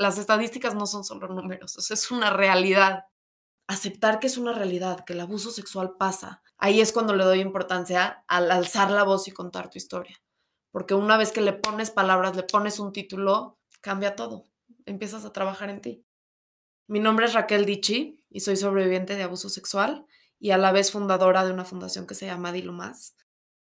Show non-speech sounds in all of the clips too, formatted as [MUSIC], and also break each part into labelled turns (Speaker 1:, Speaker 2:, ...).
Speaker 1: las estadísticas no son solo números, es una realidad. Aceptar que es una realidad, que el abuso sexual pasa. Ahí es cuando le doy importancia al alzar la voz y contar tu historia. Porque una vez que le pones palabras, le pones un título, cambia todo. Empiezas a trabajar en ti. Mi nombre es Raquel Dichi y soy sobreviviente de abuso sexual y a la vez fundadora de una fundación que se llama Dilo Más.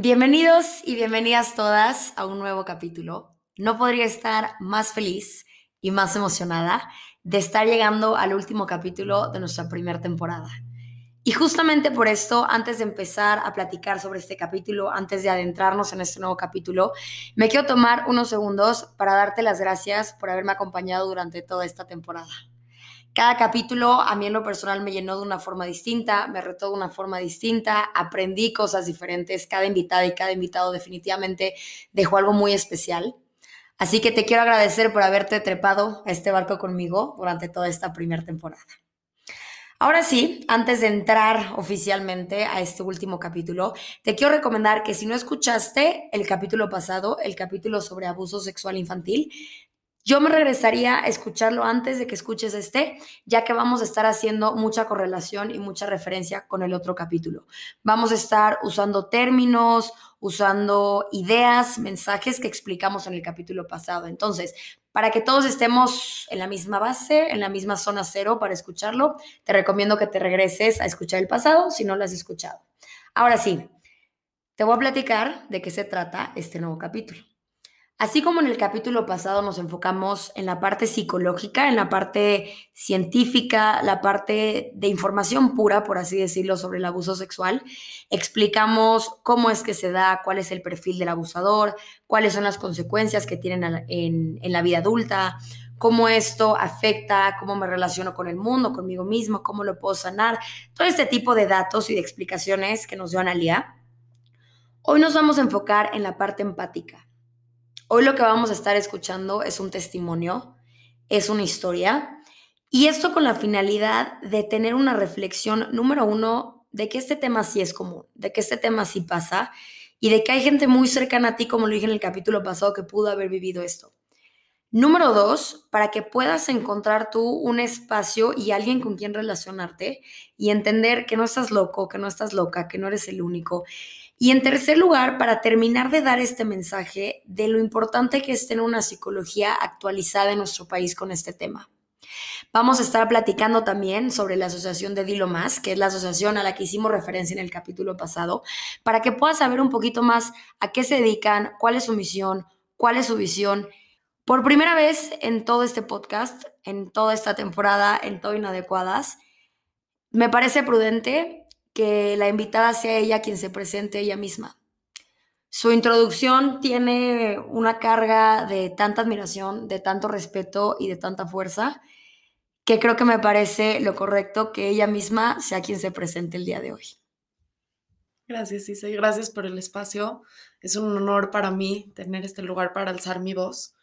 Speaker 2: Bienvenidos y bienvenidas todas a un nuevo capítulo. No podría estar más feliz y más emocionada de estar llegando al último capítulo de nuestra primera temporada. Y justamente por esto, antes de empezar a platicar sobre este capítulo, antes de adentrarnos en este nuevo capítulo, me quiero tomar unos segundos para darte las gracias por haberme acompañado durante toda esta temporada. Cada capítulo a mí en lo personal me llenó de una forma distinta, me retó de una forma distinta, aprendí cosas diferentes, cada invitada y cada invitado definitivamente dejó algo muy especial. Así que te quiero agradecer por haberte trepado a este barco conmigo durante toda esta primera temporada. Ahora sí, antes de entrar oficialmente a este último capítulo, te quiero recomendar que si no escuchaste el capítulo pasado, el capítulo sobre abuso sexual infantil, yo me regresaría a escucharlo antes de que escuches este, ya que vamos a estar haciendo mucha correlación y mucha referencia con el otro capítulo. Vamos a estar usando términos, usando ideas, mensajes que explicamos en el capítulo pasado. Entonces, para que todos estemos en la misma base, en la misma zona cero para escucharlo, te recomiendo que te regreses a escuchar el pasado si no lo has escuchado. Ahora sí, te voy a platicar de qué se trata este nuevo capítulo. Así como en el capítulo pasado nos enfocamos en la parte psicológica, en la parte científica, la parte de información pura, por así decirlo, sobre el abuso sexual, explicamos cómo es que se da, cuál es el perfil del abusador, cuáles son las consecuencias que tienen en, la vida adulta, cómo esto afecta, cómo me relaciono con el mundo, conmigo mismo, cómo lo puedo sanar, todo este tipo de datos y de explicaciones que nos dio Analia. Hoy nos vamos a enfocar en la parte empática Hoy lo que vamos a estar escuchando es un testimonio, es una historia, y esto con la finalidad de tener una reflexión, número uno, de que este tema sí es común, de que este tema sí pasa, y de que hay gente muy cercana a ti, como lo dije en el capítulo pasado, que pudo haber vivido esto. Número dos, para que puedas encontrar tú un espacio y alguien con quien relacionarte y entender que no estás loco, que no estás loca, que no eres el único y en tercer lugar, para terminar de dar este mensaje de lo importante que es tener una psicología actualizada en nuestro país con este tema. Vamos a estar platicando también sobre la asociación de Dilo Más, que es la asociación a la que hicimos referencia en el capítulo pasado, para que puedas saber un poquito más a qué se dedican, cuál es su misión, cuál es su visión. Por primera vez en todo este podcast, en toda esta temporada, en todo Inadecuadas, me parece prudente que la invitada sea ella quien se presente ella misma. Su introducción tiene una carga de tanta admiración, de tanto respeto y de tanta fuerza, que creo que me parece lo correcto que ella misma sea quien se presente el día de hoy.
Speaker 1: Gracias, Isa, gracias por el espacio. Es un honor para mí tener este lugar para alzar mi voz.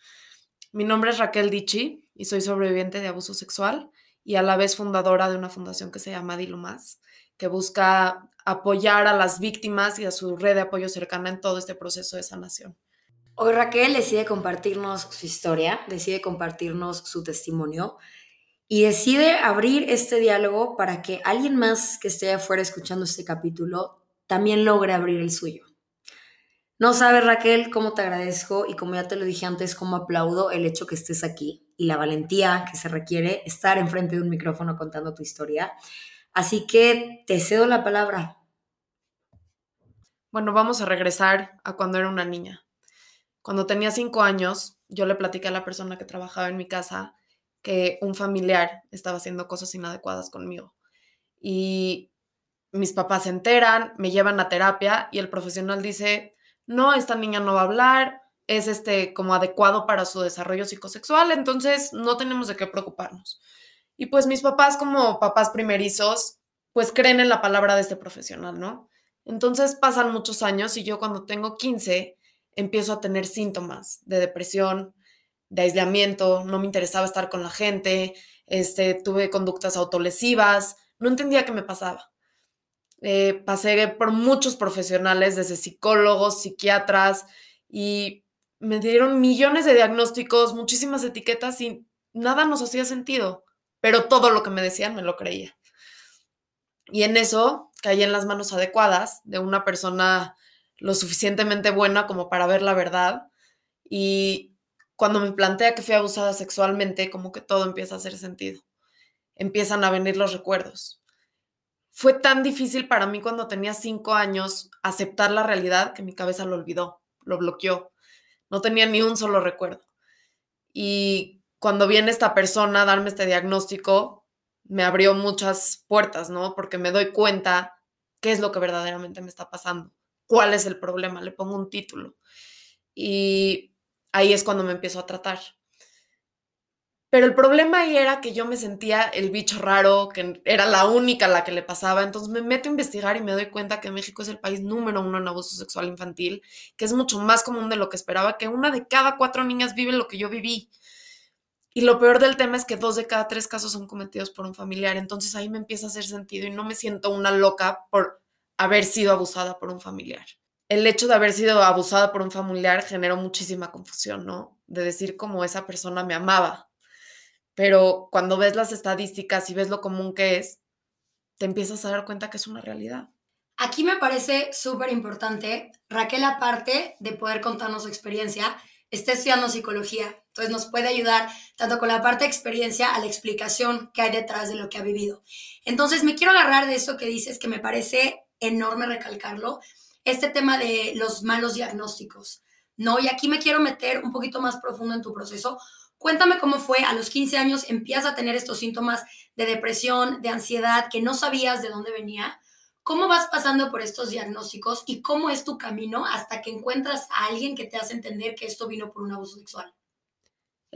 Speaker 1: Mi nombre es Raquel Dichi y soy sobreviviente de abuso sexual y a la vez fundadora de una fundación que se llama Dilo que busca apoyar a las víctimas y a su red de apoyo cercana en todo este proceso de sanación.
Speaker 2: Hoy Raquel decide compartirnos su historia, decide compartirnos su testimonio y decide abrir este diálogo para que alguien más que esté afuera escuchando este capítulo también logre abrir el suyo. No sabes, Raquel, cómo te agradezco y como ya te lo dije antes, cómo aplaudo el hecho que estés aquí y la valentía que se requiere estar enfrente de un micrófono contando tu historia. Así que te cedo la palabra.
Speaker 1: Bueno, vamos a regresar a cuando era una niña. Cuando tenía cinco años, yo le platiqué a la persona que trabajaba en mi casa que un familiar estaba haciendo cosas inadecuadas conmigo. Y mis papás se enteran, me llevan a terapia y el profesional dice, no, esta niña no va a hablar, es este como adecuado para su desarrollo psicosexual, entonces no tenemos de qué preocuparnos. Y pues mis papás como papás primerizos, pues creen en la palabra de este profesional, ¿no? Entonces pasan muchos años y yo cuando tengo 15 empiezo a tener síntomas de depresión, de aislamiento, no me interesaba estar con la gente, este, tuve conductas autolesivas, no entendía qué me pasaba. Eh, pasé por muchos profesionales, desde psicólogos, psiquiatras, y me dieron millones de diagnósticos, muchísimas etiquetas y nada nos hacía sentido, pero todo lo que me decían me lo creía. Y en eso caí en las manos adecuadas de una persona lo suficientemente buena como para ver la verdad. Y cuando me plantea que fui abusada sexualmente, como que todo empieza a hacer sentido. Empiezan a venir los recuerdos. Fue tan difícil para mí cuando tenía cinco años aceptar la realidad que mi cabeza lo olvidó, lo bloqueó. No tenía ni un solo recuerdo. Y cuando viene esta persona a darme este diagnóstico, me abrió muchas puertas, ¿no? Porque me doy cuenta qué es lo que verdaderamente me está pasando, cuál es el problema, le pongo un título. Y ahí es cuando me empiezo a tratar. Pero el problema ahí era que yo me sentía el bicho raro, que era la única la que le pasaba. Entonces me meto a investigar y me doy cuenta que México es el país número uno en abuso sexual infantil, que es mucho más común de lo que esperaba, que una de cada cuatro niñas vive lo que yo viví. Y lo peor del tema es que dos de cada tres casos son cometidos por un familiar. Entonces ahí me empieza a hacer sentido y no me siento una loca por haber sido abusada por un familiar. El hecho de haber sido abusada por un familiar generó muchísima confusión, ¿no? De decir cómo esa persona me amaba, pero cuando ves las estadísticas y ves lo común que es, te empiezas a dar cuenta que es una realidad.
Speaker 2: Aquí me parece súper importante, Raquel, aparte de poder contarnos su experiencia, está estudiando psicología, entonces nos puede ayudar tanto con la parte de experiencia a la explicación que hay detrás de lo que ha vivido. Entonces me quiero agarrar de eso que dices, que me parece enorme recalcarlo, este tema de los malos diagnósticos, ¿no? Y aquí me quiero meter un poquito más profundo en tu proceso, Cuéntame cómo fue, a los 15 años empiezas a tener estos síntomas de depresión, de ansiedad, que no sabías de dónde venía. ¿Cómo vas pasando por estos diagnósticos y cómo es tu camino hasta que encuentras a alguien que te hace entender que esto vino por un abuso sexual?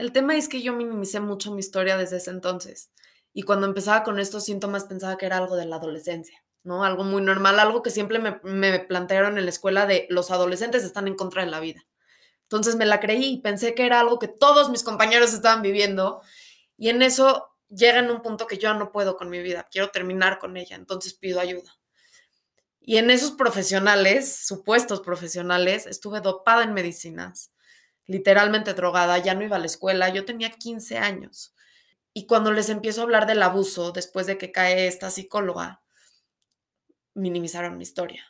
Speaker 1: El tema es que yo minimicé mucho mi historia desde ese entonces. Y cuando empezaba con estos síntomas pensaba que era algo de la adolescencia, ¿no? Algo muy normal, algo que siempre me, me plantearon en la escuela de los adolescentes están en contra de la vida. Entonces me la creí y pensé que era algo que todos mis compañeros estaban viviendo y en eso llega en un punto que yo no puedo con mi vida, quiero terminar con ella, entonces pido ayuda. Y en esos profesionales, supuestos profesionales, estuve dopada en medicinas, literalmente drogada, ya no iba a la escuela, yo tenía 15 años. Y cuando les empiezo a hablar del abuso, después de que cae esta psicóloga, minimizaron mi historia.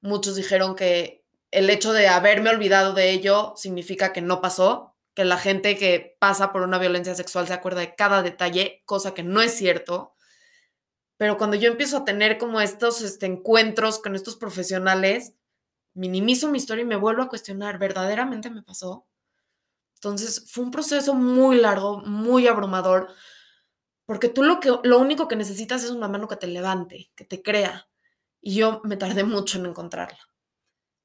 Speaker 1: Muchos dijeron que el hecho de haberme olvidado de ello significa que no pasó, que la gente que pasa por una violencia sexual se acuerda de cada detalle, cosa que no es cierto. Pero cuando yo empiezo a tener como estos este, encuentros con estos profesionales, minimizo mi historia y me vuelvo a cuestionar, ¿verdaderamente me pasó? Entonces fue un proceso muy largo, muy abrumador, porque tú lo, que, lo único que necesitas es una mano que te levante, que te crea. Y yo me tardé mucho en encontrarla.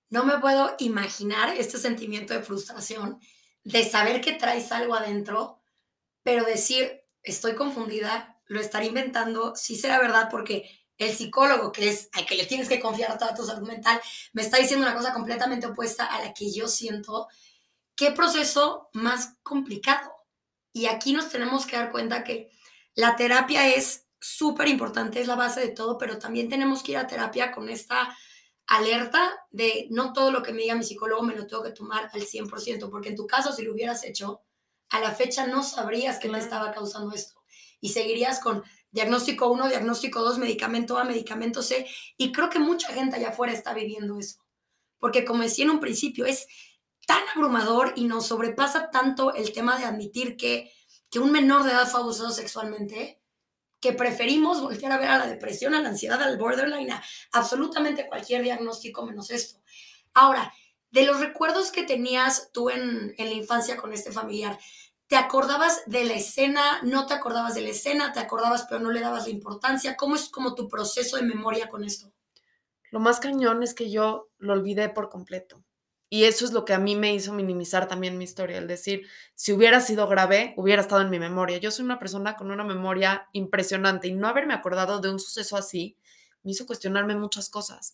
Speaker 2: No me puedo imaginar este sentimiento de frustración, de saber que traes algo adentro, pero decir, estoy confundida, lo estaré inventando, sí será verdad porque el psicólogo, que es al que le tienes que confiar toda tu salud mental, me está diciendo una cosa completamente opuesta a la que yo siento. ¿Qué proceso más complicado? Y aquí nos tenemos que dar cuenta que la terapia es súper importante, es la base de todo, pero también tenemos que ir a terapia con esta alerta de no todo lo que me diga mi psicólogo me lo tengo que tomar al 100%, porque en tu caso, si lo hubieras hecho, a la fecha no sabrías que me estaba causando esto. Y seguirías con diagnóstico 1, diagnóstico 2, medicamento A, medicamento C. Y creo que mucha gente allá afuera está viviendo eso. Porque como decía en un principio, es tan abrumador y nos sobrepasa tanto el tema de admitir que, que un menor de edad fue abusado sexualmente, que preferimos voltear a ver a la depresión, a la ansiedad, al borderline, a absolutamente cualquier diagnóstico menos esto. Ahora, de los recuerdos que tenías tú en, en la infancia con este familiar, ¿te acordabas de la escena? ¿No te acordabas de la escena? ¿Te acordabas pero no le dabas la importancia? ¿Cómo es como tu proceso de memoria con esto?
Speaker 1: Lo más cañón es que yo lo olvidé por completo. Y eso es lo que a mí me hizo minimizar también mi historia, el decir, si hubiera sido grave, hubiera estado en mi memoria. Yo soy una persona con una memoria impresionante y no haberme acordado de un suceso así me hizo cuestionarme muchas cosas.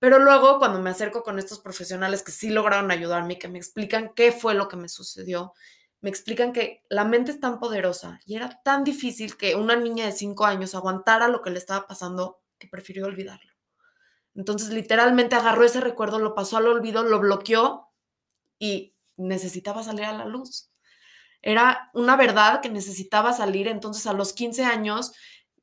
Speaker 1: Pero luego, cuando me acerco con estos profesionales que sí lograron ayudarme que me explican qué fue lo que me sucedió, me explican que la mente es tan poderosa y era tan difícil que una niña de cinco años aguantara lo que le estaba pasando que prefirió olvidarlo. Entonces, literalmente agarró ese recuerdo, lo pasó al olvido, lo bloqueó y necesitaba salir a la luz. Era una verdad que necesitaba salir, entonces a los 15 años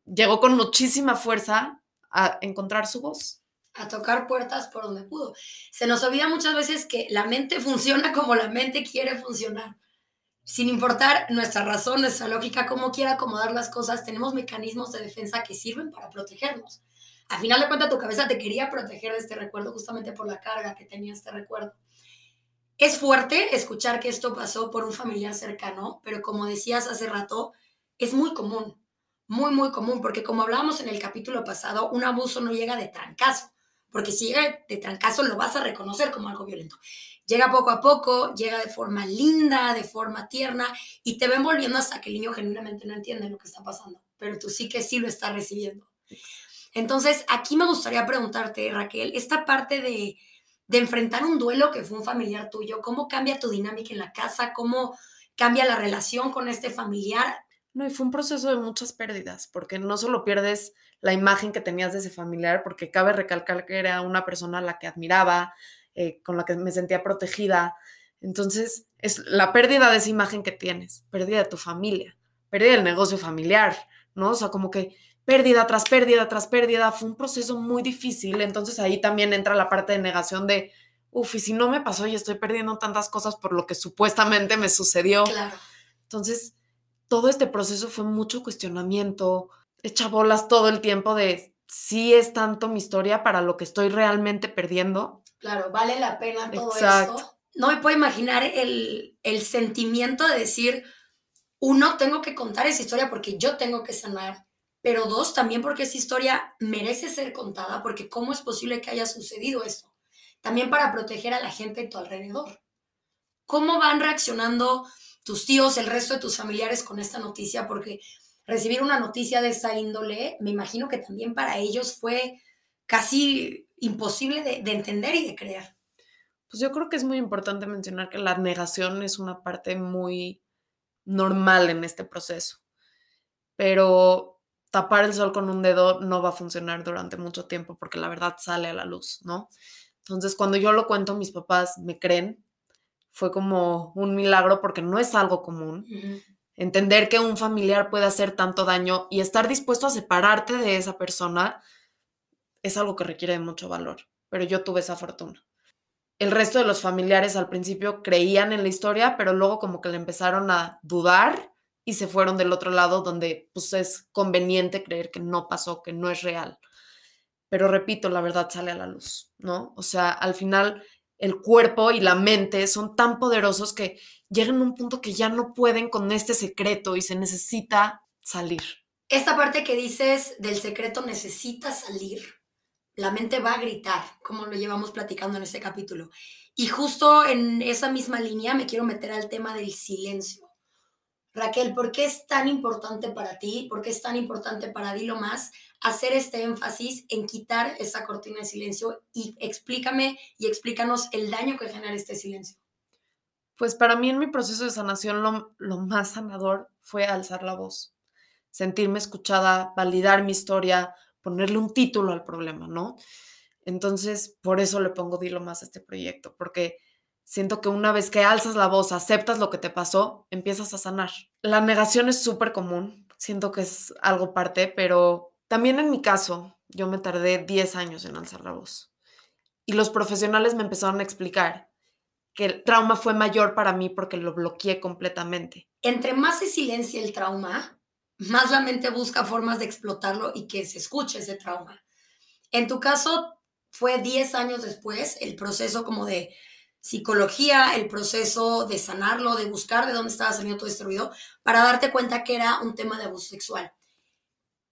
Speaker 1: llegó con muchísima fuerza a encontrar su voz.
Speaker 2: A tocar puertas por donde pudo. Se nos olvida muchas veces que la mente [LAUGHS] funciona como la mente quiere funcionar. Sin importar nuestra razón, nuestra lógica, cómo quiera acomodar las cosas, tenemos mecanismos de defensa que sirven para protegernos a final de cuentas tu cabeza te quería proteger de este recuerdo justamente por la carga que tenía este recuerdo. Es fuerte escuchar que esto pasó por un familiar cercano, pero como decías hace rato, es muy común, muy, muy común, porque como hablábamos en el capítulo pasado, un abuso no llega de trancazo, porque si llega de trancazo lo vas a reconocer como algo violento. Llega poco a poco, llega de forma linda, de forma tierna, y te va envolviendo hasta que el niño genuinamente no entiende lo que está pasando, pero tú sí que sí lo estás recibiendo. Entonces, aquí me gustaría preguntarte, Raquel, esta parte de, enfrentar un duelo que fue un familiar tuyo, ¿cómo cambia tu dinámica en la casa? ¿Cómo cambia la relación con este familiar?
Speaker 1: No, y fue un proceso de muchas pérdidas, porque no solo pierdes la imagen que tenías de ese familiar, porque cabe recalcar que era una persona a la que admiraba, eh, con la que me sentía protegida. Entonces, es la pérdida de esa imagen que tienes, pérdida de tu familia, pérdida del negocio familiar, ¿no? O sea, como que pérdida tras pérdida tras pérdida, fue un proceso muy difícil, entonces ahí también entra la parte de negación de, uff, y si no me pasó y estoy perdiendo tantas cosas por lo que supuestamente me sucedió.
Speaker 2: Claro.
Speaker 1: Entonces, todo este proceso fue mucho cuestionamiento, echa bolas todo el tiempo de si es tanto mi historia para lo que estoy realmente perdiendo.
Speaker 2: Claro, vale la pena todo esto. No me puedo imaginar el, el sentimiento de decir, uno, tengo que contar esa historia porque yo tengo que sanar pero dos, también porque esa historia merece ser contada, porque cómo es posible que haya sucedido esto. También para proteger a la gente de tu alrededor. ¿Cómo van reaccionando tus tíos, el resto de tus familiares con esta noticia? Porque recibir una noticia de esa índole, me imagino que también para ellos fue casi imposible de, de entender y de creer.
Speaker 1: Pues yo creo que es muy importante mencionar que la negación es una parte muy normal en este proceso. Pero tapar el sol con un dedo no va a funcionar durante mucho tiempo porque la verdad sale a la luz, ¿no? Entonces, cuando yo lo cuento, mis papás me creen. Fue como un milagro porque no es algo común. Entender que un familiar puede hacer tanto daño y estar dispuesto a separarte de esa persona es algo que requiere mucho valor, pero yo tuve esa fortuna. El resto de los familiares al principio creían en la historia, pero luego como que le empezaron a dudar y se fueron del otro lado donde pues es conveniente creer que no pasó, que no es real. Pero repito, la verdad sale a la luz, ¿no? O sea, al final el cuerpo y la mente son tan poderosos que llegan a un punto que ya no pueden con este secreto y se necesita salir.
Speaker 2: Esta parte que dices del secreto necesita salir, la mente va a gritar, como lo llevamos platicando en este capítulo. Y justo en esa misma línea me quiero meter al tema del silencio. Raquel, ¿por qué es tan importante para ti? ¿Por qué es tan importante para Dilo Más hacer este énfasis en quitar esa cortina de silencio? Y explícame y explícanos el daño que genera este silencio.
Speaker 1: Pues para mí en mi proceso de sanación lo, lo más sanador fue alzar la voz, sentirme escuchada, validar mi historia, ponerle un título al problema, ¿no? Entonces, por eso le pongo Dilo Más a este proyecto, porque Siento que una vez que alzas la voz, aceptas lo que te pasó, empiezas a sanar. La negación es súper común, siento que es algo parte, pero también en mi caso, yo me tardé 10 años en alzar la voz. Y los profesionales me empezaron a explicar que el trauma fue mayor para mí porque lo bloqueé completamente.
Speaker 2: Entre más se silencia el trauma, más la mente busca formas de explotarlo y que se escuche ese trauma. En tu caso, fue 10 años después el proceso como de psicología, el proceso de sanarlo, de buscar de dónde estaba saliendo todo este ruido, para darte cuenta que era un tema de abuso sexual.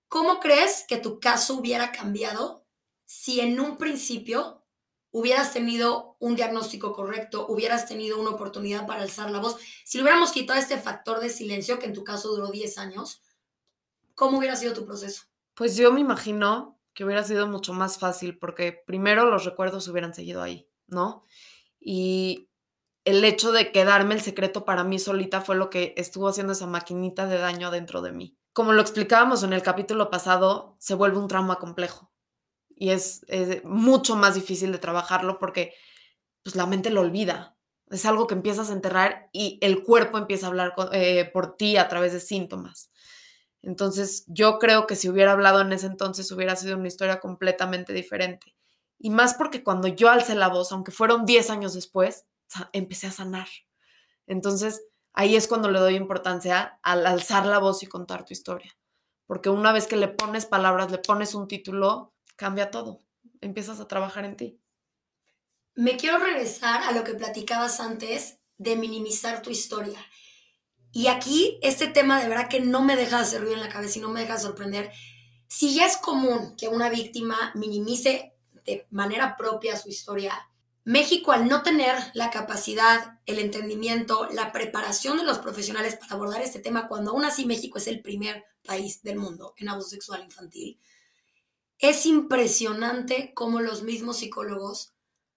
Speaker 2: ¿Cómo crees que tu caso hubiera cambiado si en un principio hubieras tenido un diagnóstico correcto, hubieras tenido una oportunidad para alzar la voz, si le hubiéramos quitado este factor de silencio, que en tu caso duró 10 años, ¿cómo hubiera sido tu proceso?
Speaker 1: Pues yo me imagino que hubiera sido mucho más fácil porque primero los recuerdos hubieran seguido ahí, ¿no? Y el hecho de quedarme el secreto para mí solita fue lo que estuvo haciendo esa maquinita de daño dentro de mí. Como lo explicábamos en el capítulo pasado, se vuelve un trauma complejo y es, mucho más difícil de trabajarlo porque pues, la mente lo olvida. Es algo que empiezas a enterrar y el cuerpo empieza a hablar eh, por ti a través de síntomas. Entonces, yo creo que si hubiera hablado en ese entonces hubiera sido una historia completamente diferente. Y más porque cuando yo alcé la voz, aunque fueron 10 años después, empecé a sanar. Entonces, ahí es cuando le doy importancia al alzar la voz y contar tu historia. Porque una vez que le pones palabras, le pones un título, cambia todo. Empiezas a trabajar en ti.
Speaker 2: Me quiero regresar a lo que platicabas antes de minimizar tu historia. Y aquí este tema de verdad que no me deja de hacer ruido en la cabeza y no me deja de sorprender. Si ya es común que una víctima minimice de manera propia su historia, México al no tener la capacidad, el entendimiento, la preparación de los profesionales para abordar este tema, cuando aún así México es el primer país del mundo en abuso sexual infantil, es impresionante cómo los mismos psicólogos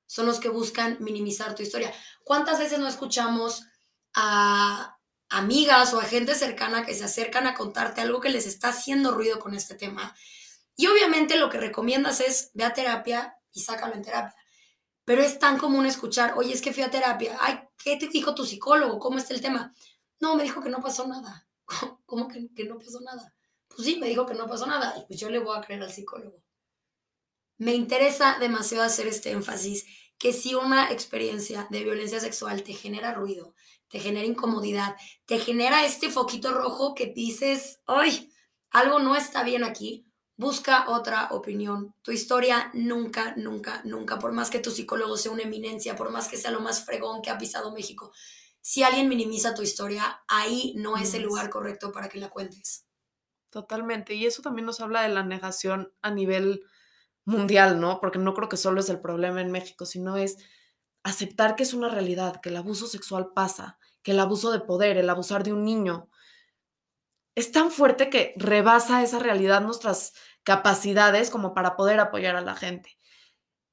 Speaker 2: son los que buscan minimizar tu historia. ¿Cuántas veces no escuchamos a amigas o a gente cercana que se acercan a contarte algo que les está haciendo ruido con este tema? Y obviamente lo que recomiendas es ve a terapia y sácalo en terapia. Pero es tan común escuchar, oye, es que fui a terapia, ay, ¿qué te dijo tu psicólogo? ¿Cómo está el tema? No, me dijo que no pasó nada. [LAUGHS] ¿Cómo que, que no pasó nada? Pues sí, me dijo que no pasó nada pues yo le voy a creer al psicólogo. Me interesa demasiado hacer este énfasis que si una experiencia de violencia sexual te genera ruido, te genera incomodidad, te genera este foquito rojo que dices, ay, algo no está bien aquí, busca otra opinión. Tu historia nunca, nunca, nunca, por más que tu psicólogo sea una eminencia, por más que sea lo más fregón que ha pisado México, si alguien minimiza tu historia, ahí no es el lugar correcto para que la cuentes.
Speaker 1: Totalmente. Y eso también nos habla de la negación a nivel mundial, ¿no? Porque no creo que solo es el problema en México, sino es aceptar que es una realidad, que el abuso sexual pasa, que el abuso de poder, el abusar de un niño, es tan fuerte que rebasa esa realidad nuestras capacidades como para poder apoyar a la gente.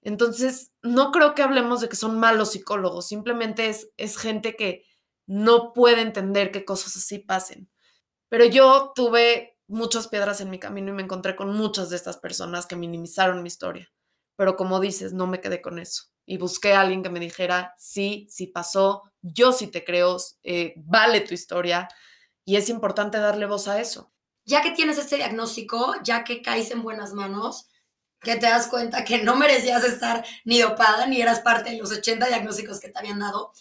Speaker 1: Entonces, no creo que hablemos de que son malos psicólogos, simplemente es, es gente que no puede entender que cosas así pasen. Pero yo tuve muchas piedras en mi camino y me encontré con muchas de estas personas que minimizaron mi historia. Pero como dices, no me quedé con eso. Y busqué a alguien que me dijera, sí, sí pasó, yo sí te creo, eh, vale tu historia, y es importante darle voz a eso.
Speaker 2: Ya que tienes este diagnóstico, ya que caes en buenas manos, que te das cuenta que no merecías estar ni dopada, ni eras parte de los 80 diagnósticos que te habían dado,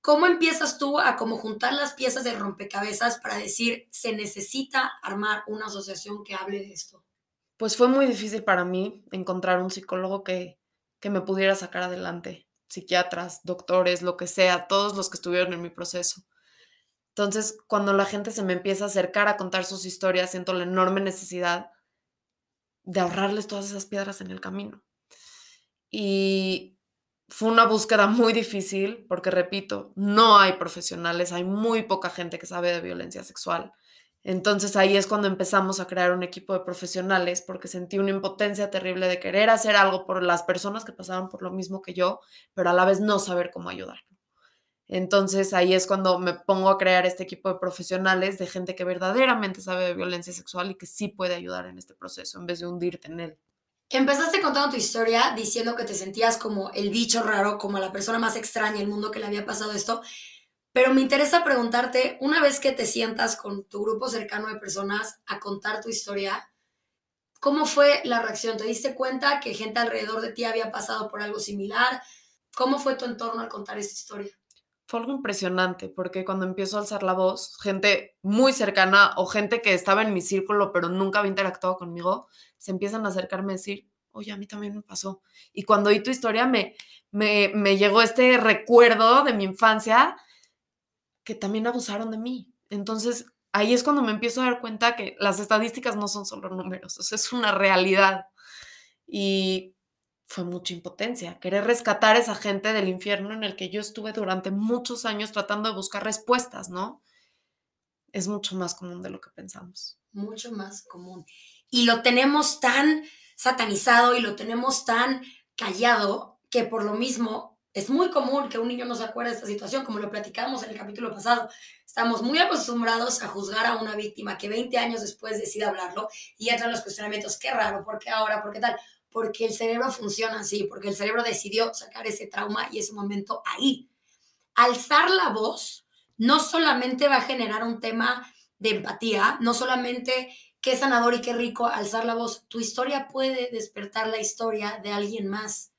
Speaker 2: ¿cómo empiezas tú a como juntar las piezas de rompecabezas para decir, se necesita armar una asociación que hable de esto?
Speaker 1: Pues fue muy difícil para mí encontrar un psicólogo que, que me pudiera sacar adelante, psiquiatras, doctores, lo que sea, todos los que estuvieron en mi proceso. Entonces, cuando la gente se me empieza a acercar a contar sus historias, siento la enorme necesidad de ahorrarles todas esas piedras en el camino. Y fue una búsqueda muy difícil porque, repito, no hay profesionales, hay muy poca gente que sabe de violencia sexual. Entonces ahí es cuando empezamos a crear un equipo de profesionales porque sentí una impotencia terrible de querer hacer algo por las personas que pasaban por lo mismo que yo, pero a la vez no saber cómo ayudar. Entonces ahí es cuando me pongo a crear este equipo de profesionales, de gente que verdaderamente sabe de violencia sexual y que sí puede ayudar en este proceso en vez de hundirte en él.
Speaker 2: Empezaste contando tu historia diciendo que te sentías como el bicho raro, como la persona más extraña del mundo que le había pasado esto, pero me interesa preguntarte, una vez que te sientas con tu grupo cercano de personas a contar tu historia, ¿cómo fue la reacción? ¿Te diste cuenta que gente alrededor de ti había pasado por algo similar? ¿Cómo fue tu entorno al contar esta historia?
Speaker 1: Fue algo impresionante porque cuando empiezo a alzar la voz, gente muy cercana o gente que estaba en mi círculo pero nunca había interactuado conmigo, se empiezan a acercarme a decir, oye, a mí también me pasó. Y cuando oí tu historia me, me, me llegó este recuerdo de mi infancia que también abusaron de mí. Entonces, ahí es cuando me empiezo a dar cuenta que las estadísticas no son solo números, es una realidad. Y fue mucha impotencia, querer rescatar a esa gente del infierno en el que yo estuve durante muchos años tratando de buscar respuestas, ¿no? Es mucho más común de lo que pensamos.
Speaker 2: Mucho más común. Y lo tenemos tan satanizado y lo tenemos tan callado que por lo mismo es muy común que un niño no se acuerde de esta situación, como lo platicamos en el capítulo pasado. Estamos muy acostumbrados a juzgar a una víctima que 20 años después decide hablarlo y entran los cuestionamientos, qué raro, ¿por qué ahora? ¿Por qué tal? Porque el cerebro funciona así, porque el cerebro decidió sacar ese trauma y ese momento ahí. Alzar la voz no solamente va a generar un tema de empatía, no solamente qué sanador y qué rico alzar la voz, tu historia puede despertar la historia de alguien más.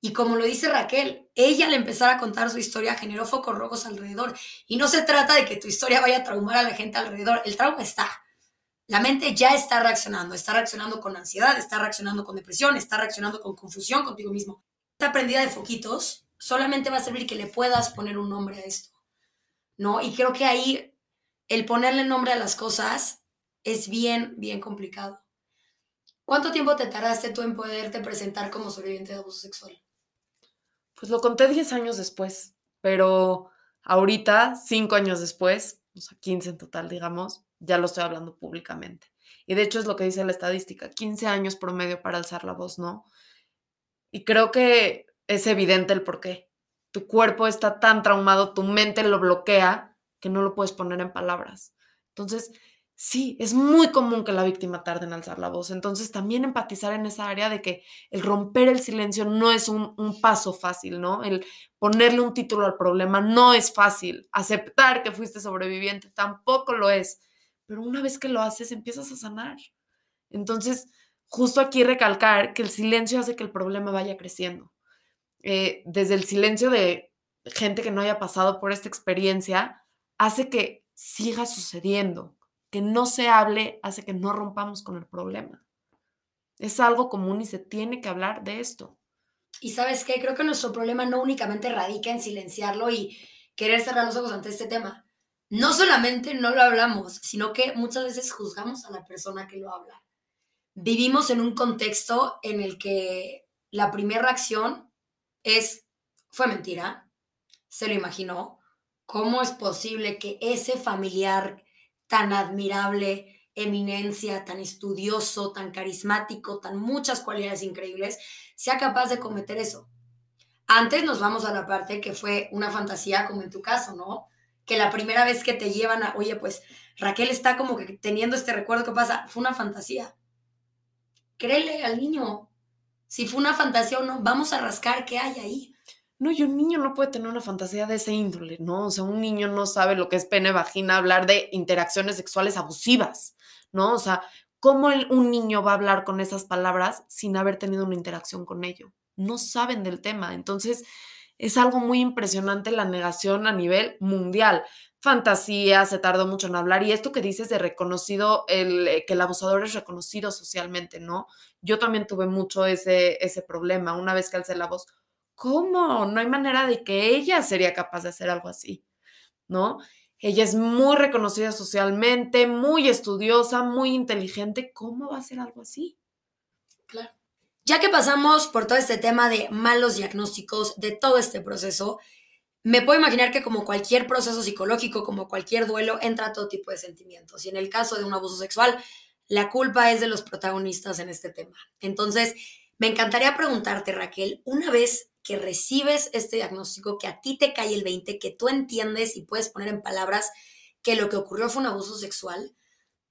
Speaker 2: Y como lo dice Raquel, ella al empezar a contar su historia generó focos rojos alrededor. Y no se trata de que tu historia vaya a traumar a la gente alrededor, el trauma está la mente ya está reaccionando, está reaccionando con ansiedad, está reaccionando con depresión, está reaccionando con confusión contigo mismo. Esta prendida de foquitos solamente va a servir que le puedas poner un nombre a esto, ¿no? Y creo que ahí el ponerle nombre a las cosas es bien, bien complicado. ¿Cuánto tiempo te tardaste tú en poderte presentar como sobreviviente de abuso sexual?
Speaker 1: Pues lo conté 10 años después, pero ahorita, 5 años después, o sea, 15 en total, digamos, ya lo estoy hablando públicamente. Y de hecho es lo que dice la estadística, 15 años promedio para alzar la voz, ¿no? Y creo que es evidente el por qué. Tu cuerpo está tan traumado, tu mente lo bloquea, que no lo puedes poner en palabras. Entonces, sí, es muy común que la víctima tarde en alzar la voz. Entonces, también empatizar en esa área de que el romper el silencio no es un, un, paso fácil, ¿no? El ponerle un título al problema no es fácil. Aceptar que fuiste sobreviviente tampoco lo es pero una vez que lo haces empiezas a sanar. Entonces, justo aquí recalcar que el silencio hace que el problema vaya creciendo. Eh, desde el silencio de gente que no haya pasado por esta experiencia, hace que siga sucediendo. Que no se hable hace que no rompamos con el problema. Es algo común y se tiene que hablar de esto.
Speaker 2: Y sabes qué, creo que nuestro problema no únicamente radica en silenciarlo y querer cerrar los ojos ante este tema no solamente no lo hablamos, sino que muchas veces juzgamos a la persona que lo habla. Vivimos en un contexto en el que la primera reacción es, fue mentira, se lo imaginó, ¿cómo es posible que ese familiar tan admirable, eminencia, tan estudioso, tan carismático, tan muchas cualidades increíbles, sea capaz de cometer eso? Antes nos vamos a la parte que fue una fantasía, como en tu caso, ¿no? Que la primera vez que te llevan a, oye, pues Raquel está como que teniendo este recuerdo que pasa, fue una fantasía. Créele al niño, si fue una fantasía o no, vamos a rascar qué hay ahí.
Speaker 1: No, y un niño no puede tener una fantasía de ese índole, ¿no? O sea, un niño no sabe lo que es pene, vagina, hablar de interacciones sexuales abusivas, ¿no? O sea, ¿cómo un niño va a hablar con esas palabras sin haber tenido una interacción con ello? No saben del tema. Entonces, es algo muy impresionante la negación a nivel mundial. Fantasía, se tardó mucho en hablar. Y esto que dices de reconocido, el, eh, que el abusador es reconocido socialmente, ¿no? Yo también tuve mucho ese, ese problema una vez que alcé la voz. ¿Cómo? No hay manera de que ella sería capaz de hacer algo así, ¿no? Ella es muy reconocida socialmente, muy estudiosa, muy inteligente. ¿Cómo va a hacer algo así?
Speaker 2: Claro. Ya que pasamos por todo este tema de malos diagnósticos, de todo este proceso, me puedo imaginar que como cualquier proceso psicológico, como cualquier duelo, entra todo tipo de sentimientos. Y en el caso de un abuso sexual, la culpa es de los protagonistas en este tema. Entonces, me encantaría preguntarte, Raquel, una vez que recibes este diagnóstico, que a ti te cae el 20, que tú entiendes y puedes poner en palabras que lo que ocurrió fue un abuso sexual,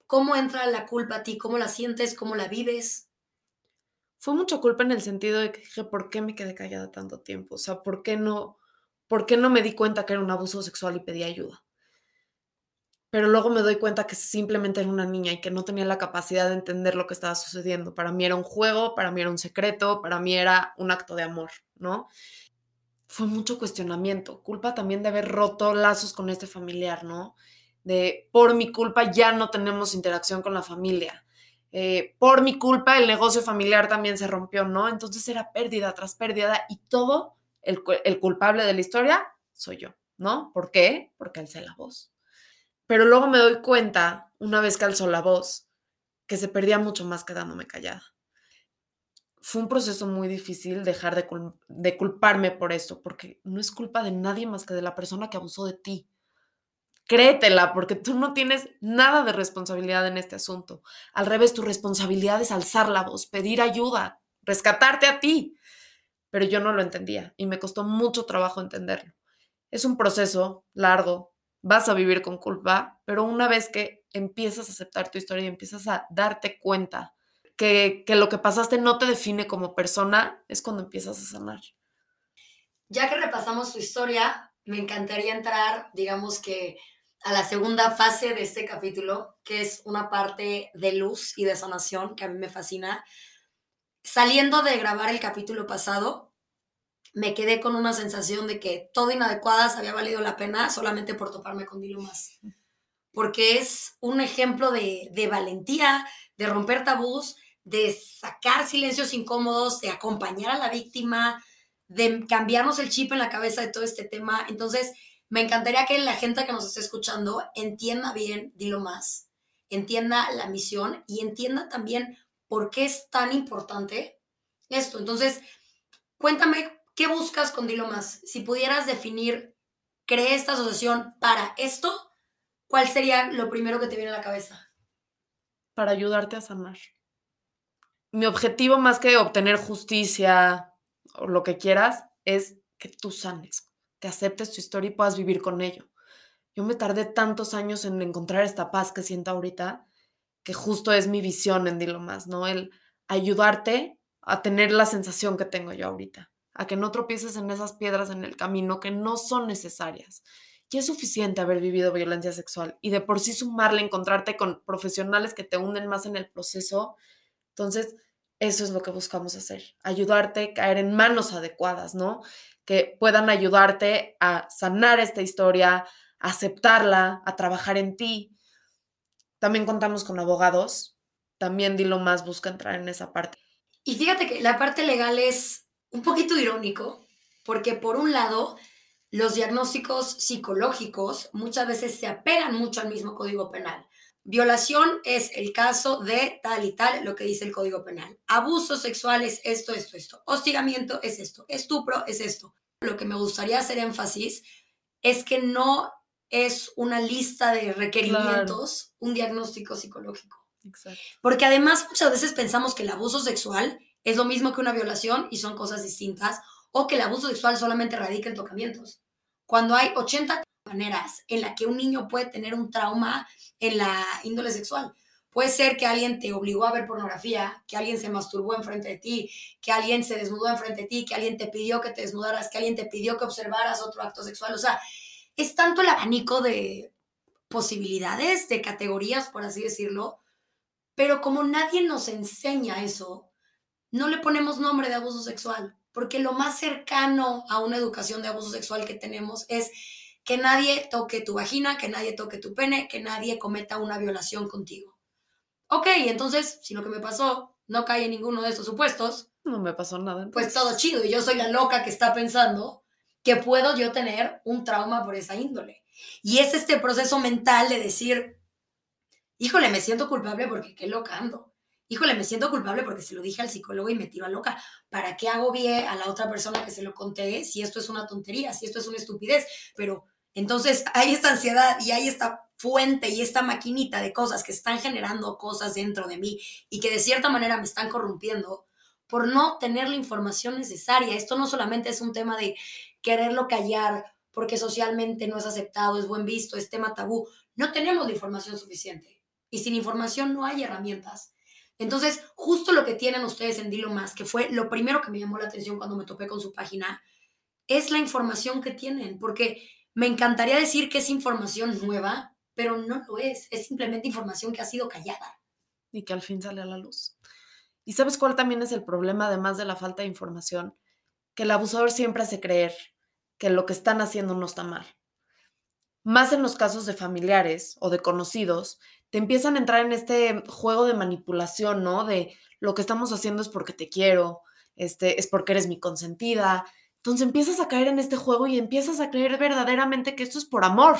Speaker 2: ¿cómo entra la culpa a ti? ¿Cómo la sientes? ¿Cómo la vives?
Speaker 1: Fue mucha culpa en el sentido de que dije, ¿por qué me quedé callada tanto tiempo? O sea, ¿por qué no, por qué no me di cuenta que era un abuso sexual y pedí ayuda? Pero luego me doy cuenta que simplemente era una niña y que no tenía la capacidad de entender lo que estaba sucediendo. Para mí era un juego, para mí era un secreto, para mí era un acto de amor, ¿no? Fue mucho cuestionamiento, culpa también de haber roto lazos con este familiar, ¿no? De por mi culpa ya no tenemos interacción con la familia eh, por mi culpa el negocio familiar también se rompió, ¿no? Entonces era pérdida tras pérdida y todo el, culpable de la historia soy yo, ¿no? ¿Por qué? Porque alcé la voz. Pero luego me doy cuenta, una vez que alzó la voz, que se perdía mucho más quedándome callada. fue un proceso muy difícil dejar de, de, culparme por eso, porque no es culpa de nadie más que de la persona que abusó de ti. Créetela, porque tú no tienes nada de responsabilidad en este asunto. Al revés, tu responsabilidad es alzar la voz, pedir ayuda, rescatarte a ti. Pero yo no lo entendía y me costó mucho trabajo entenderlo. Es un proceso largo, vas a vivir con culpa, pero una vez que empiezas a aceptar tu historia y empiezas a darte cuenta que, que lo que pasaste no te define como persona, es cuando empiezas a sanar.
Speaker 2: Ya que repasamos tu historia, me encantaría entrar, digamos que a la segunda fase de este capítulo, que es una parte de luz y de sanación que a mí me fascina. Saliendo de grabar el capítulo pasado, me quedé con una sensación de que todo inadecuadas había valido la pena solamente por toparme con Dilo. Porque es un ejemplo de, de valentía, de romper tabús, de sacar silencios incómodos, de acompañar a la víctima, de cambiarnos el chip en la cabeza de todo este tema. Entonces, me encantaría que la gente que nos esté escuchando entienda bien, dilo más, entienda la misión y entienda también por qué es tan importante esto. Entonces, cuéntame, ¿qué buscas con Dilo más? Si pudieras definir, creé esta asociación para esto, ¿cuál sería lo primero que te viene a la cabeza?
Speaker 1: Para ayudarte a sanar. Mi objetivo más que obtener justicia o lo que quieras es que tú sanes, que aceptes tu historia y puedas vivir con ello. Yo me tardé tantos años en encontrar esta paz que siento ahorita, que justo es mi visión en Dilo Más, ¿no? El ayudarte a tener la sensación que tengo yo ahorita, a que no tropieces en esas piedras en el camino que no son necesarias. Y es suficiente haber vivido violencia sexual y de por sí sumarle, encontrarte con profesionales que te hunden más en el proceso. Entonces, eso es lo que buscamos hacer, ayudarte, caer en manos adecuadas, ¿no? que puedan ayudarte a sanar esta historia, a aceptarla, a trabajar en ti. También contamos con abogados. También Dilo Más busca entrar en esa parte.
Speaker 2: Y fíjate que la parte legal es un poquito irónico, porque por un lado, los diagnósticos psicológicos muchas veces se apegan mucho al mismo código penal. Violación es el caso de tal y tal, lo que dice el Código Penal. Abuso sexual es esto, esto, esto. Hostigamiento es esto. Estupro es esto. Lo que me gustaría hacer énfasis es que no es una lista de requerimientos, un diagnóstico psicológico. Exacto. Porque además muchas veces pensamos que el abuso sexual es lo mismo que una violación y son cosas distintas, o que el abuso sexual solamente radica en tocamientos. Cuando hay 80 maneras en la que un niño puede tener un trauma en la índole sexual. Puede ser que alguien te obligó a ver pornografía, que alguien se masturbó enfrente de ti, que alguien se desnudó enfrente de ti, que alguien te pidió que te desnudaras, que alguien te pidió que observaras otro acto sexual. O sea, es tanto el abanico de posibilidades, de categorías, por así decirlo, pero como nadie nos enseña eso, no le ponemos nombre de abuso sexual, porque lo más cercano a una educación de abuso sexual que tenemos es que nadie toque tu vagina, que nadie toque tu pene, que nadie cometa una violación contigo. Ok, entonces, si lo que me pasó no cae en ninguno de estos supuestos,
Speaker 1: no me pasó nada.
Speaker 2: Pues todo chido, y yo soy la loca que está pensando que puedo yo tener un trauma por esa índole. Y es este proceso mental de decir, híjole, me siento culpable porque qué loca ando. Híjole, me siento culpable porque se lo dije al psicólogo y me tiró a loca. ¿Para qué hago bien a la otra persona que se lo conté si esto es una tontería, si esto es una estupidez? Pero entonces hay esta ansiedad y hay esta fuente y esta maquinita de cosas que están generando cosas dentro de mí y que de cierta manera me están corrompiendo por no tener la información necesaria. Esto no solamente es un tema de quererlo callar porque socialmente no es aceptado, es buen visto, es tema tabú. No tenemos la información suficiente y sin información no hay herramientas. Entonces, justo lo que tienen ustedes en Dilo Más, que fue lo primero que me llamó la atención cuando me topé con su página, es la información que tienen, porque me encantaría decir que es información nueva, pero no lo es. Es simplemente información que ha sido callada.
Speaker 1: Y que al fin sale a la luz. ¿Y sabes cuál también es el problema, además de la falta de información? Que el abusador siempre hace creer que lo que están haciendo no está mal. Más en los casos de familiares o de conocidos, te empiezan a entrar en este juego de manipulación, ¿no? De lo que estamos haciendo es porque te quiero, este, es porque eres mi consentida, entonces empiezas a caer en este juego y empiezas a creer verdaderamente que esto es por amor,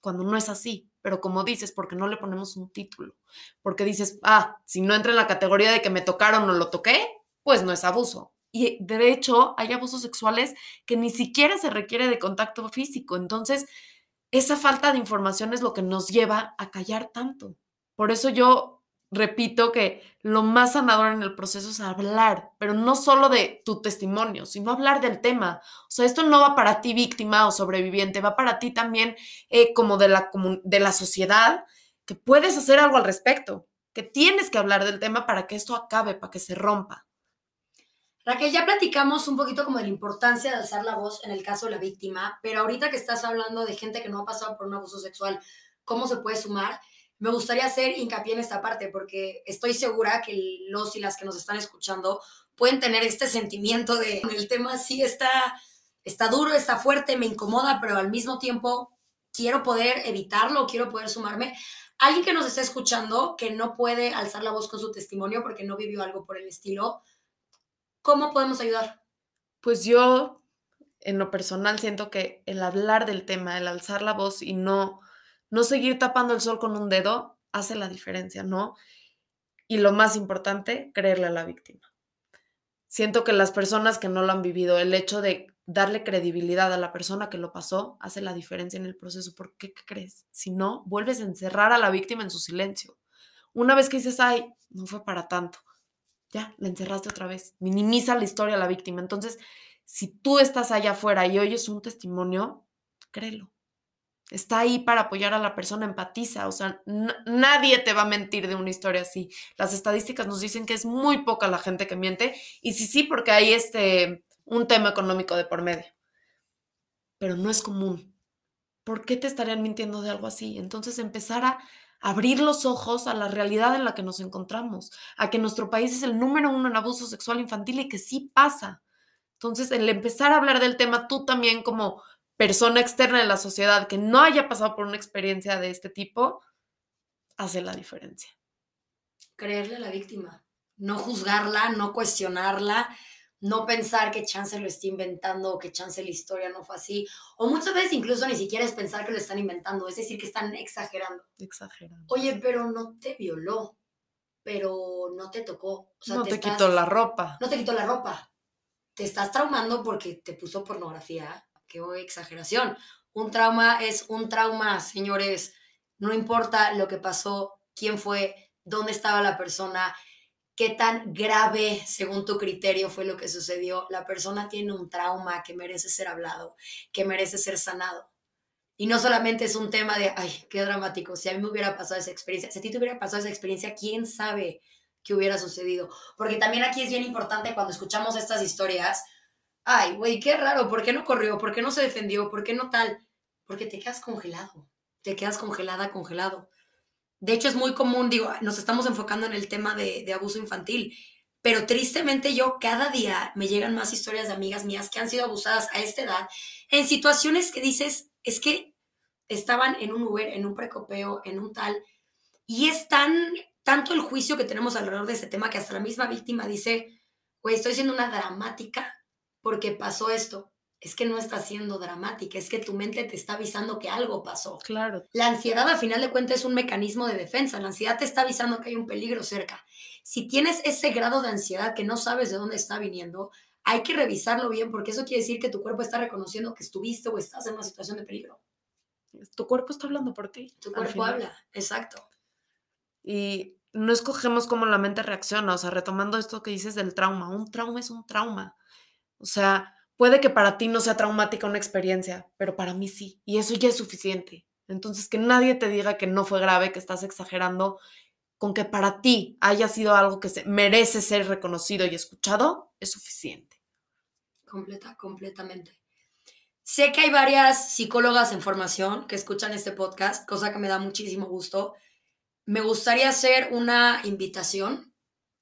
Speaker 1: cuando no es así. Pero como dices, porque no le ponemos un título, porque dices, ah, si no entra en la categoría de que me tocaron o lo toqué, pues no es abuso. Y de hecho, hay abusos sexuales que ni siquiera se requiere de contacto físico. Entonces, esa falta de información es lo que nos lleva a callar tanto. Por eso yo repito que lo más sanador en el proceso es hablar, pero no solo de tu testimonio, sino hablar del tema. O sea, esto no va para ti víctima o sobreviviente, va para ti también eh, como de la, de la sociedad, que puedes hacer algo al respecto, que tienes que hablar del tema para que esto acabe, para que se rompa.
Speaker 2: Raquel, ya platicamos un poquito como de la importancia de alzar la voz en el caso de la víctima, pero ahorita que estás hablando de gente que no ha pasado por un abuso sexual, ¿cómo se puede sumar? Me gustaría hacer hincapié en esta parte porque estoy segura que los y las que nos están escuchando pueden tener este sentimiento de el tema sí está, está duro, está fuerte, me incomoda, pero al mismo tiempo quiero poder evitarlo, quiero poder sumarme. Alguien que nos está escuchando que no puede alzar la voz con su testimonio porque no vivió algo por el estilo, ¿cómo podemos ayudar?
Speaker 1: Pues yo, en lo personal, siento que el hablar del tema, el alzar la voz y no no seguir tapando el sol con un dedo hace la diferencia, ¿no? Y lo más importante, creerle a la víctima. Siento que las personas que no lo han vivido, el hecho de darle credibilidad a la persona que lo pasó, hace la diferencia en el proceso. ¿Por qué, crees? Si no, vuelves a encerrar a la víctima en su silencio. Una vez que dices, ay, no fue para tanto, ya, la encerraste otra vez. Minimiza la historia a la víctima. Entonces, si tú estás allá afuera y oyes un testimonio, créelo. Está ahí para apoyar a la persona, empatiza, o sea, nadie te va a mentir de una historia así. Las estadísticas nos dicen que es muy poca la gente que miente y sí, sí, porque hay este, un tema económico de por medio. Pero no es común. ¿Por qué te estarían mintiendo de algo así? Entonces empezar a abrir los ojos a la realidad en la que nos encontramos, a que nuestro país es el número uno en abuso sexual infantil y que sí pasa. Entonces, el empezar a hablar del tema, tú también como persona externa de la sociedad que no haya pasado por una experiencia de este tipo, hace la diferencia.
Speaker 2: Creerle a la víctima, no juzgarla, no cuestionarla, no pensar que Chance lo está inventando o que Chance la historia no fue así. O muchas veces incluso ni siquiera es pensar que lo están inventando, es decir, que están exagerando.
Speaker 1: Exagerando.
Speaker 2: Oye, pero no te violó, pero no te tocó.
Speaker 1: no te, quitó la ropa.
Speaker 2: No te quitó la ropa. Te estás traumando porque te puso pornografía exageración. Un trauma es un trauma, señores. No importa lo que pasó, quién fue, dónde estaba la persona, qué tan grave, según tu criterio, fue lo que sucedió. La persona tiene un trauma que merece ser hablado, que merece ser sanado. Y no solamente es un tema de, ay, qué dramático, si a mí me hubiera pasado esa experiencia, si a ti te hubiera pasado esa experiencia, ¿quién sabe qué hubiera sucedido? Porque también aquí es bien importante cuando escuchamos estas historias, ay, güey, qué raro, ¿por qué no corrió? ¿Por qué no se defendió? ¿Por qué no tal? Porque te quedas congelado, te quedas congelada, congelado. De hecho, es muy común, digo, nos estamos enfocando en el tema de, abuso infantil, pero tristemente yo cada día me llegan más historias de amigas mías que han sido abusadas a esta edad en situaciones que dices, es que estaban en un Uber, en un precopeo, en un tal, y es tan, tanto el juicio que tenemos alrededor de ese tema que hasta la misma víctima dice, güey, estoy siendo una dramática porque pasó esto. Es que no está siendo dramática, es que tu mente te está avisando que algo pasó.
Speaker 1: Claro.
Speaker 2: La ansiedad, a final de cuentas, es un mecanismo de defensa. La ansiedad te está avisando que hay un peligro cerca. Si tienes ese grado de ansiedad que no sabes de dónde está viniendo, hay que revisarlo bien porque eso quiere decir que tu cuerpo está reconociendo que estuviste o estás en una situación de peligro.
Speaker 1: Tu cuerpo está hablando por ti.
Speaker 2: Tu cuerpo habla, exacto.
Speaker 1: Y no escogemos cómo la mente reacciona, o sea, retomando esto que dices del trauma, un trauma es un trauma. O sea, puede que para ti no sea traumática una experiencia, pero para mí sí, y eso ya es suficiente. Entonces, que nadie te diga que no fue grave, que estás exagerando, con que para ti haya sido algo que se merece ser reconocido y escuchado, es suficiente.
Speaker 2: Completa, completamente. Sé que hay varias psicólogas en formación que escuchan este podcast, cosa que me da muchísimo gusto. Me gustaría hacer una invitación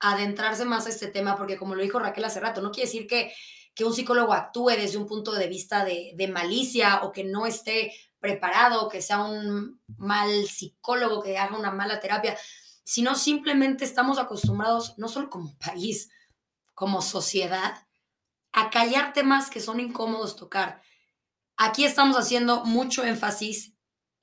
Speaker 2: a adentrarse más a este tema, porque como lo dijo Raquel hace rato, no quiere decir que que un psicólogo actúe desde un punto de vista de, malicia o que no esté preparado, que sea un mal psicólogo, que haga una mala terapia, sino simplemente estamos acostumbrados, no solo como [LAUGHS] país, como sociedad, a callar temas que son incómodos tocar. Aquí estamos haciendo mucho énfasis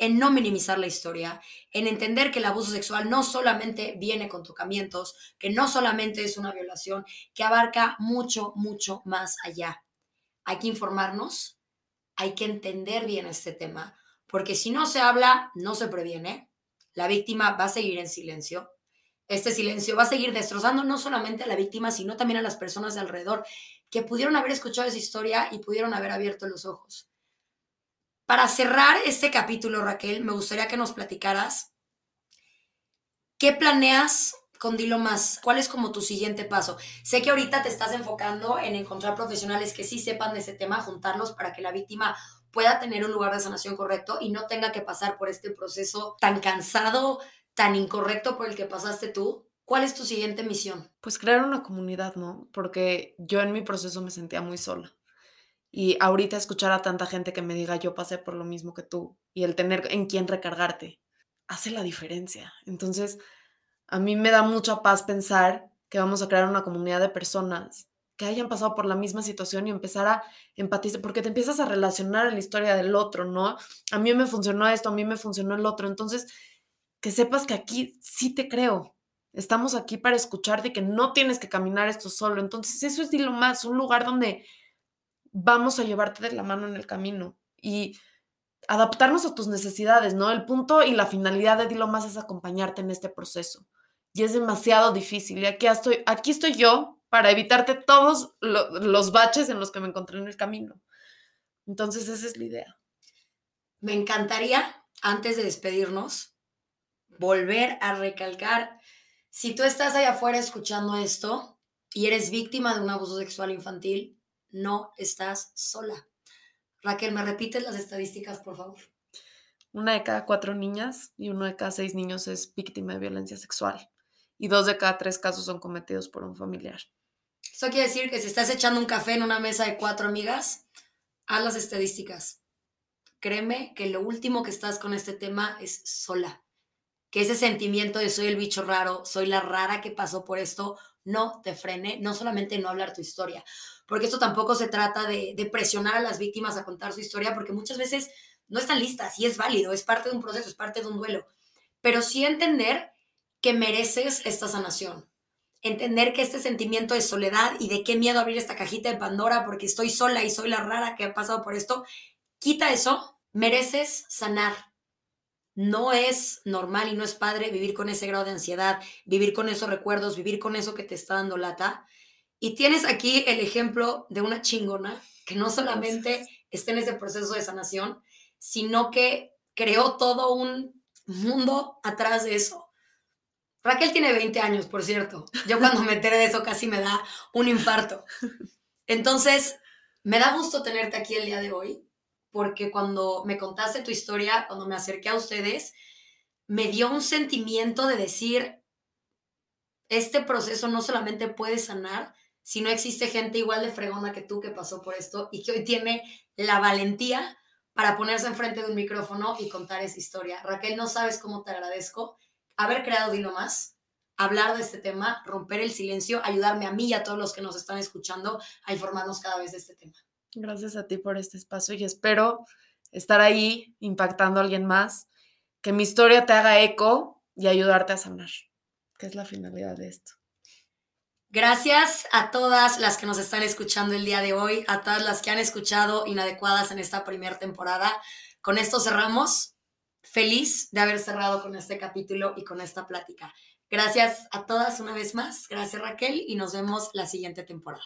Speaker 2: en no minimizar la historia, en entender que el abuso sexual no solamente viene con tocamientos, que no solamente es una violación, que abarca mucho, mucho más allá. Hay que informarnos, hay que entender bien este tema, porque si no se habla, no se previene, la víctima va a seguir en silencio. Este silencio va a seguir destrozando no solamente a la víctima, sino también a las personas de alrededor que pudieron haber escuchado esa historia y pudieron haber abierto los ojos. Para cerrar este capítulo, Raquel, me gustaría que nos platicaras qué planeas con Dilo Más. ¿Cuál es como tu siguiente paso? Sé que ahorita te estás enfocando en encontrar profesionales que sí sepan de ese tema, juntarlos para que la víctima pueda tener un lugar de sanación correcto y no tenga que pasar por este proceso tan cansado, tan incorrecto por el que pasaste tú. ¿Cuál es tu siguiente misión?
Speaker 1: Pues crear una comunidad, ¿no? Porque yo en mi proceso me sentía muy sola. Y ahorita escuchar a tanta gente que me diga yo pasé por lo mismo que tú y el tener en quién recargarte hace la diferencia. Entonces, a mí me da mucha paz pensar que vamos a crear una comunidad de personas que hayan pasado por la misma situación y empezar a empatizar, porque te empiezas a relacionar en la historia del otro, ¿no? A mí me funcionó esto, a mí me funcionó el otro. Entonces, que sepas que aquí sí te creo. Estamos aquí para escucharte y que no tienes que caminar esto solo. Entonces, eso es lo más, un lugar donde vamos a llevarte de la mano en el camino y adaptarnos a tus necesidades, ¿no? El punto y la finalidad de Dilo Más es acompañarte en este proceso. Y es demasiado difícil. Y aquí estoy, aquí estoy yo para evitarte todos los baches en los que me encontré en el camino. Entonces, esa es la idea.
Speaker 2: Me encantaría, antes de despedirnos, volver a recalcar, si tú estás allá afuera escuchando esto y eres víctima de un abuso sexual infantil, no estás sola. Raquel, ¿me repites las estadísticas, por favor?
Speaker 1: Una de cada cuatro niñas y uno de cada seis niños es víctima de violencia sexual y dos de cada tres casos son cometidos por un familiar.
Speaker 2: Eso quiere decir que si estás echando un café en una mesa de cuatro amigas, haz las estadísticas. Créeme que lo último que estás con este tema es sola. Que ese sentimiento de soy el bicho raro, soy la rara que pasó por esto, no te frene, no solamente no hablar tu historia, porque esto tampoco se trata de, presionar a las víctimas a contar su historia, porque muchas veces no están listas y es válido, es parte de un proceso, es parte de un duelo, pero sí entender que mereces esta sanación, entender que este sentimiento de soledad y de qué miedo abrir esta cajita de Pandora porque estoy sola y soy la rara que ha pasado por esto, quita eso, mereces sanar. No es normal y no es padre vivir con ese grado de ansiedad, vivir con esos recuerdos, vivir con eso que te está dando lata. Y tienes aquí el ejemplo de una chingona que no solamente está en ese proceso de sanación, sino que creó todo un mundo atrás de eso. Raquel tiene 20 años, por cierto. Yo cuando me enteré de eso casi me da un infarto. Entonces, me da gusto tenerte aquí el día de hoy, porque cuando me contaste tu historia, cuando me acerqué a ustedes, me dio un sentimiento de decir, este proceso no solamente puede sanar, si no existe gente igual de fregona que tú que pasó por esto y que hoy tiene la valentía para ponerse enfrente de un micrófono y contar esa historia. Raquel, no sabes cómo te agradezco haber creado Dilo Más, hablar de este tema, romper el silencio, ayudarme a mí y a todos los que nos están escuchando a informarnos cada vez de este tema.
Speaker 1: Gracias a ti por este espacio y espero estar ahí impactando a alguien más, que mi historia te haga eco y ayudarte a sanar, que es la finalidad de esto.
Speaker 2: Gracias a todas las que nos están escuchando el día de hoy, a todas las que han escuchado Inadecuadas en esta primera temporada. Con esto cerramos. Feliz de haber cerrado con este capítulo y con esta plática. Gracias a todas una vez más. Gracias Raquel y nos vemos la siguiente temporada.